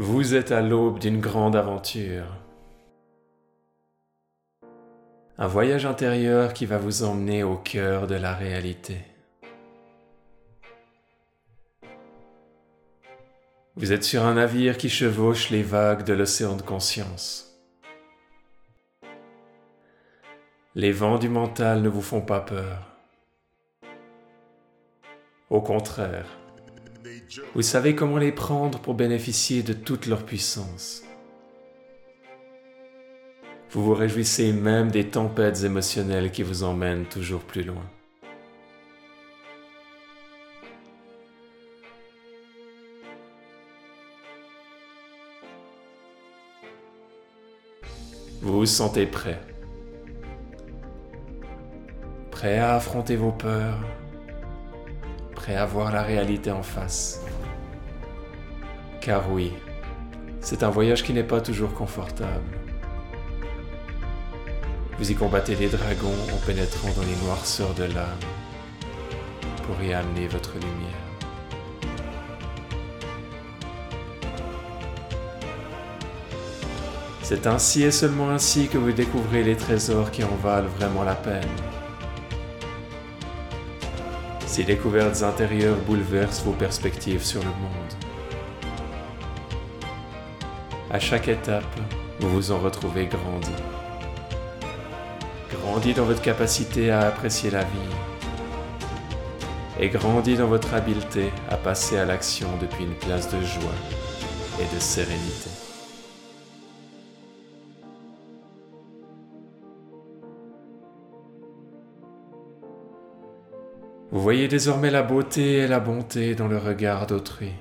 Vous êtes à l'aube d'une grande aventure. Un voyage intérieur qui va vous emmener au cœur de la réalité. Vous êtes sur un navire qui chevauche les vagues de l'océan de conscience. Les vents du mental ne vous font pas peur. Au contraire, vous savez comment les prendre pour bénéficier de toute leur puissance. Vous vous réjouissez même des tempêtes émotionnelles qui vous emmènent toujours plus loin. Vous vous sentez prêt. Prêt à affronter vos peurs. Prêt à voir la réalité en face. Car oui, c'est un voyage qui n'est pas toujours confortable. Vous y combattez les dragons en pénétrant dans les noirceurs de l'âme pour y amener votre lumière. C'est ainsi et seulement ainsi que vous découvrez les trésors qui en valent vraiment la peine. Ces découvertes intérieures bouleversent vos perspectives sur le monde. À chaque étape, vous vous en retrouvez grandi. Grandi dans votre capacité à apprécier la vie. Et grandi dans votre habileté à passer à l'action depuis une place de joie et de sérénité. Vous voyez désormais la beauté et la bonté dans le regard d'autrui.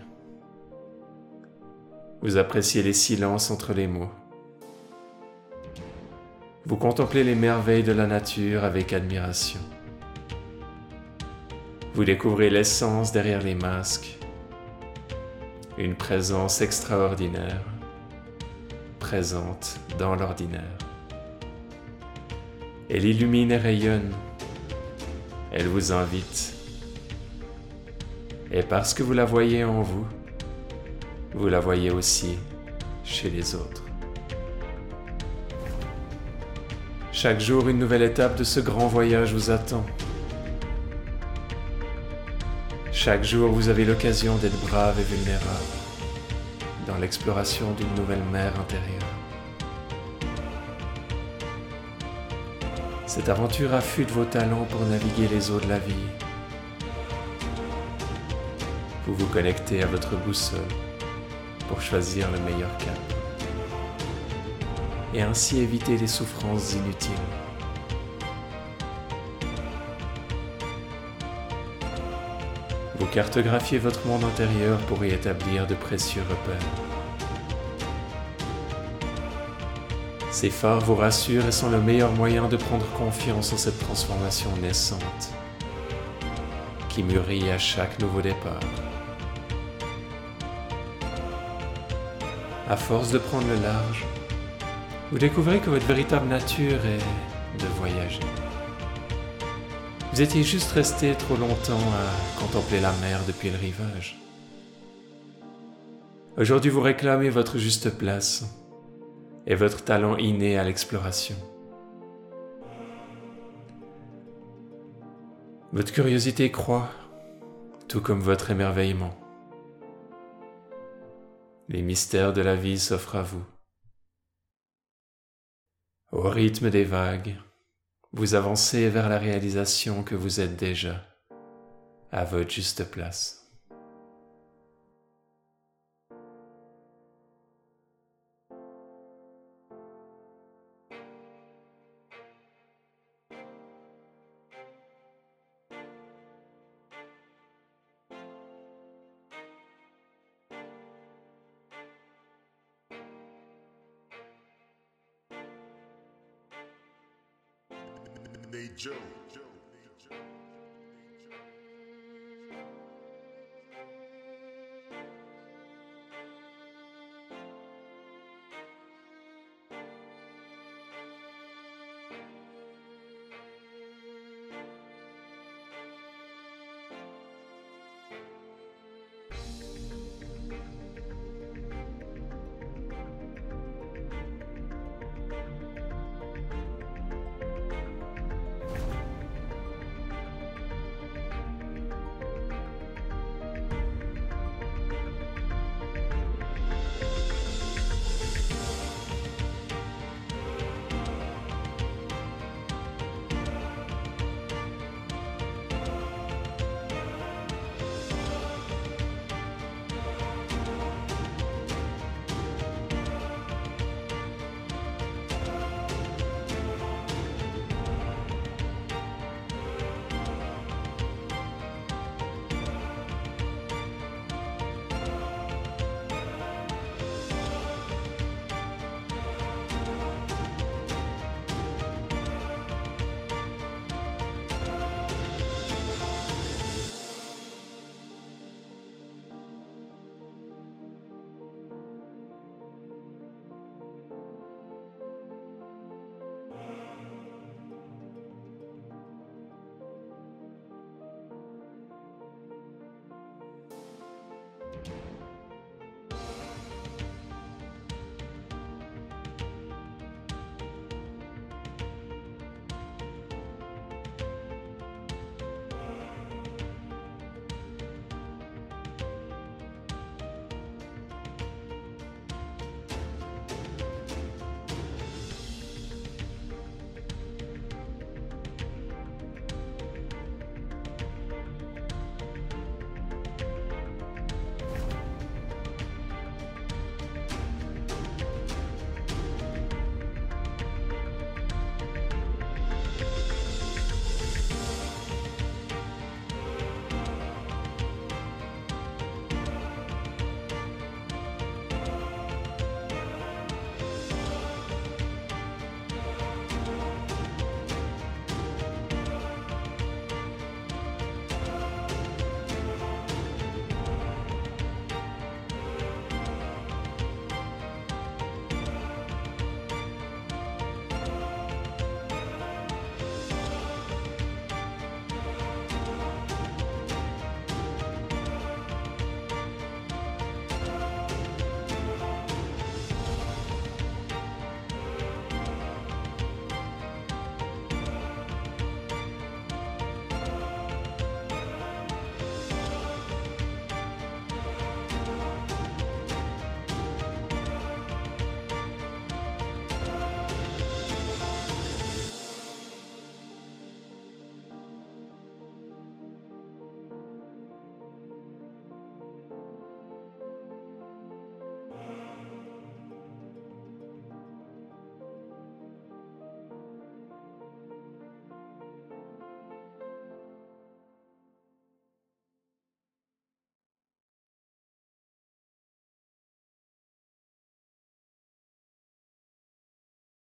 Vous appréciez les silences entre les mots. Vous contemplez les merveilles de la nature avec admiration. Vous découvrez l'essence derrière les masques, une présence extraordinaire, présente dans l'ordinaire. Elle illumine et rayonne elle vous invite. Et parce que vous la voyez en vous, vous la voyez aussi chez les autres. Chaque jour, une nouvelle étape de ce grand voyage vous attend. Chaque jour, vous avez l'occasion d'être brave et vulnérable dans l'exploration d'une nouvelle mer intérieure. Cette aventure affûte vos talents pour naviguer les eaux de la vie. Vous vous connectez à votre boussole pour choisir le meilleur cap et ainsi éviter les souffrances inutiles. Vous cartographiez votre monde intérieur pour y établir de précieux repères. Ces phares vous rassurent et sont le meilleur moyen de prendre confiance en cette transformation naissante qui mûrit à chaque nouveau départ. À force de prendre le large, vous découvrez que votre véritable nature est de voyager. Vous étiez juste resté trop longtemps à contempler la mer depuis le rivage. Aujourd'hui, vous réclamez votre juste place et votre talent inné à l'exploration. Votre curiosité croît, tout comme votre émerveillement. Les mystères de la vie s'offrent à vous. Au rythme des vagues, vous avancez vers la réalisation que vous êtes déjà à votre juste place. Sunday Joe.